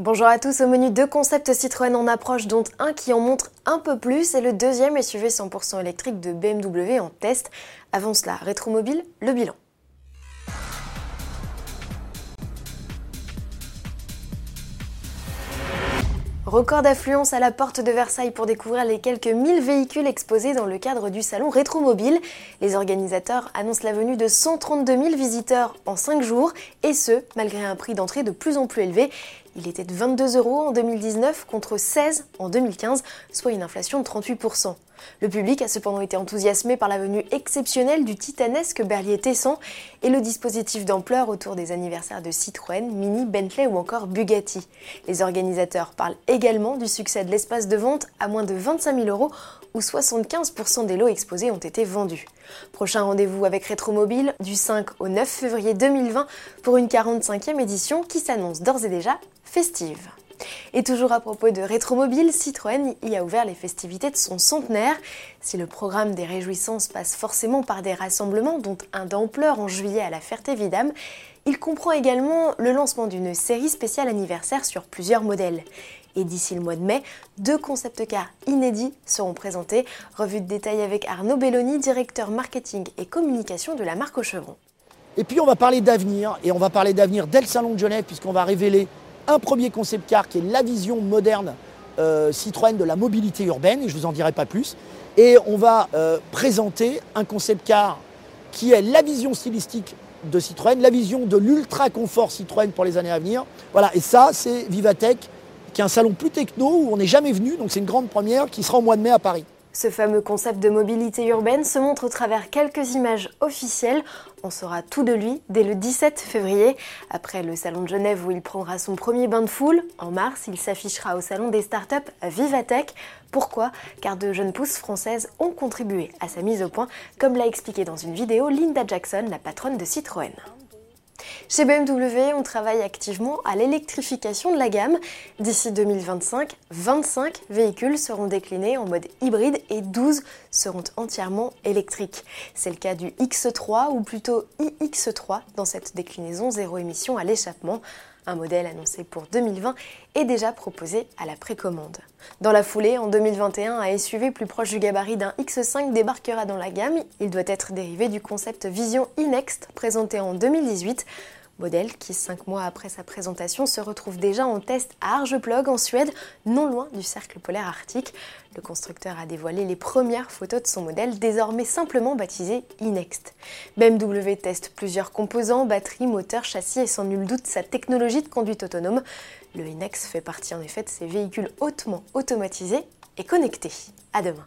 Bonjour à tous, au menu deux concepts Citroën en approche dont un qui en montre un peu plus et le deuxième SUV 100% électrique de BMW en test. Avant cela, Rétromobile, le bilan. Record d'affluence à la porte de Versailles pour découvrir les quelques 1000 véhicules exposés dans le cadre du salon Rétromobile. Les organisateurs annoncent la venue de 132 000 visiteurs en 5 jours, et ce, malgré un prix d'entrée de plus en plus élevé. Il était de 22 euros en 2019 contre 16 en 2015, soit une inflation de 38%. Le public a cependant été enthousiasmé par la venue exceptionnelle du titanesque Berlier Tesson et le dispositif d'ampleur autour des anniversaires de Citroën, Mini, Bentley ou encore Bugatti. Les organisateurs parlent également du succès de l'espace de vente à moins de 25 000 euros où 75% des lots exposés ont été vendus. Prochain rendez-vous avec Rétromobile du 5 au 9 février 2020 pour une 45e édition qui s'annonce d'ores et déjà festive. Et toujours à propos de Rétromobile, Citroën y a ouvert les festivités de son centenaire. Si le programme des réjouissances passe forcément par des rassemblements, dont un d'ampleur en juillet à la Ferté-Vidame, il comprend également le lancement d'une série spéciale anniversaire sur plusieurs modèles. Et d'ici le mois de mai, deux concept cars inédits seront présentés. Revue de détail avec Arnaud Belloni, directeur marketing et communication de la marque Auchevron. Et puis on va parler d'avenir, et on va parler d'avenir dès le Salon de Genève, puisqu'on va révéler un premier concept car qui est la vision moderne euh, Citroën de la mobilité urbaine, et je ne vous en dirai pas plus. Et on va euh, présenter un concept car qui est la vision stylistique de Citroën, la vision de l'ultra confort Citroën pour les années à venir. Voilà, et ça, c'est Vivatech, qui est un salon plus techno où on n'est jamais venu, donc c'est une grande première qui sera au mois de mai à Paris. Ce fameux concept de mobilité urbaine se montre au travers quelques images officielles. On saura tout de lui dès le 17 février. Après le salon de Genève où il prendra son premier bain de foule, en mars, il s'affichera au salon des startups Vivatech. Pourquoi? Car de jeunes pousses françaises ont contribué à sa mise au point, comme l'a expliqué dans une vidéo Linda Jackson, la patronne de Citroën. Chez BMW, on travaille activement à l'électrification de la gamme. D'ici 2025, 25 véhicules seront déclinés en mode hybride et 12 seront entièrement électriques. C'est le cas du X3 ou plutôt iX3 dans cette déclinaison zéro émission à l'échappement. Un modèle annoncé pour 2020 est déjà proposé à la précommande. Dans la foulée, en 2021, un SUV plus proche du gabarit d'un X5 débarquera dans la gamme. Il doit être dérivé du concept Vision e-Next présenté en 2018 modèle qui, cinq mois après sa présentation, se retrouve déjà en test à Arjeplog en Suède, non loin du cercle polaire arctique. Le constructeur a dévoilé les premières photos de son modèle, désormais simplement baptisé e-Next. BMW teste plusieurs composants, batterie, moteur, châssis et sans nul doute sa technologie de conduite autonome. Le e-Next fait partie en effet de ces véhicules hautement automatisés et connectés. À demain.